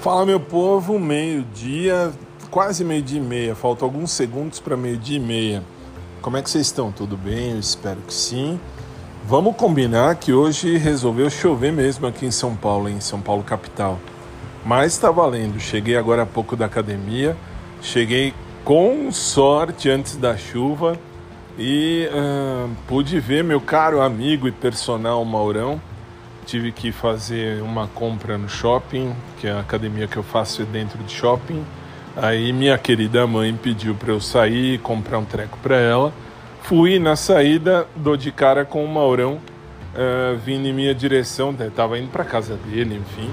Fala meu povo, meio-dia, quase meio-dia e meia, faltam alguns segundos para meio-dia e meia. Como é que vocês estão? Tudo bem? Eu espero que sim. Vamos combinar que hoje resolveu chover mesmo aqui em São Paulo, em São Paulo capital. Mas está valendo. Cheguei agora há pouco da academia, cheguei com sorte antes da chuva e uh, pude ver meu caro amigo e personal Maurão tive que fazer uma compra no shopping, que é a academia que eu faço é dentro de shopping. Aí minha querida mãe pediu para eu sair e comprar um treco para ela. Fui na saída, dou de cara com o Maurão uh, vindo em minha direção, estava indo para casa dele, enfim.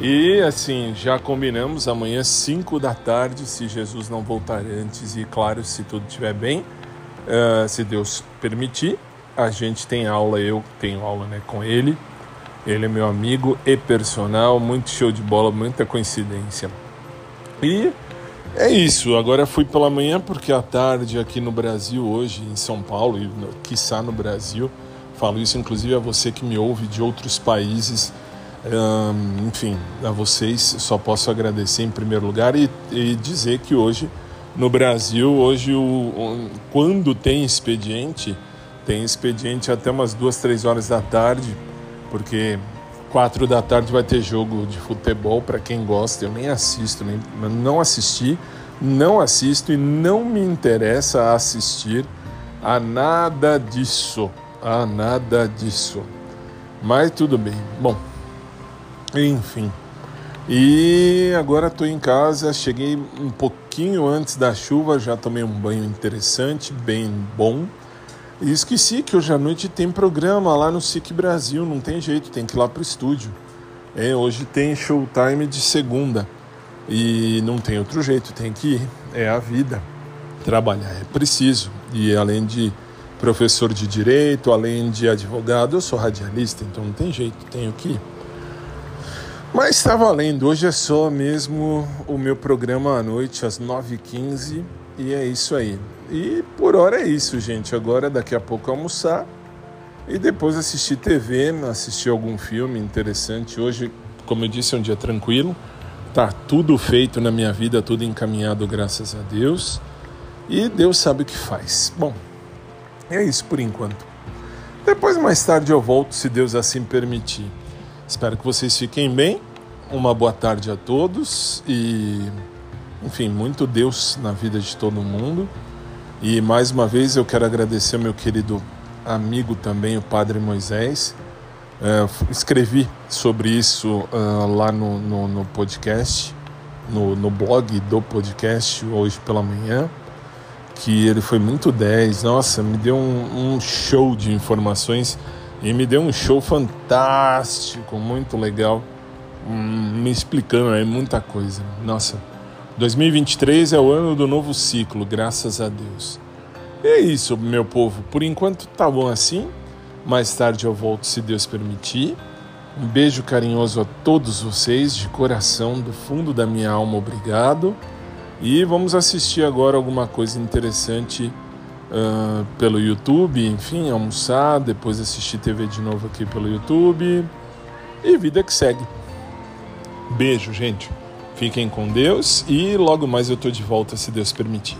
E assim, já combinamos amanhã 5 da tarde, se Jesus não voltar antes e claro, se tudo estiver bem, uh, se Deus permitir, a gente tem aula, eu tenho aula né, com ele ele é meu amigo e personal, muito show de bola, muita coincidência. E é isso. Agora fui pela manhã porque à tarde aqui no Brasil, hoje em São Paulo e quiçá no Brasil, falo isso inclusive a você que me ouve de outros países. Enfim, a vocês só posso agradecer em primeiro lugar e, e dizer que hoje no Brasil, hoje o, quando tem expediente, tem expediente até umas duas, três horas da tarde porque quatro da tarde vai ter jogo de futebol para quem gosta. Eu nem assisto, nem não assisti, não assisto e não me interessa assistir a nada disso, a nada disso. Mas tudo bem. Bom, enfim. E agora estou em casa, cheguei um pouquinho antes da chuva, já tomei um banho interessante, bem bom. E esqueci que hoje à noite tem programa lá no SIC Brasil, não tem jeito, tem que ir lá pro estúdio. É, hoje tem showtime de segunda e não tem outro jeito, tem que ir. É a vida. Trabalhar é preciso. E além de professor de direito, além de advogado, eu sou radialista, então não tem jeito, tenho que ir. Mas está valendo, hoje é só mesmo o meu programa à noite, às 9h15, e é isso aí. E por hora é isso, gente. Agora daqui a pouco almoçar e depois assistir TV, assistir algum filme interessante. Hoje, como eu disse, é um dia tranquilo. Tá tudo feito na minha vida, tudo encaminhado, graças a Deus. E Deus sabe o que faz. Bom, é isso por enquanto. Depois, mais tarde, eu volto, se Deus assim permitir. Espero que vocês fiquem bem. Uma boa tarde a todos e, enfim, muito Deus na vida de todo mundo. E mais uma vez eu quero agradecer ao meu querido amigo também, o Padre Moisés. É, escrevi sobre isso uh, lá no, no, no podcast, no, no, blog do podcast hoje pela manhã, que ele foi muito 10. Nossa, me deu um, um show de informações e me deu um show fantástico, muito legal, um, me explicando aí muita coisa. Nossa, 2023 é o ano do novo ciclo, graças a Deus. E é isso, meu povo. Por enquanto tá bom assim. Mais tarde eu volto, se Deus permitir. Um beijo carinhoso a todos vocês, de coração, do fundo da minha alma, obrigado. E vamos assistir agora alguma coisa interessante uh, pelo YouTube, enfim, almoçar, depois assistir TV de novo aqui pelo YouTube. E vida que segue. Beijo, gente. Fiquem com Deus e logo mais eu tô de volta se Deus permitir.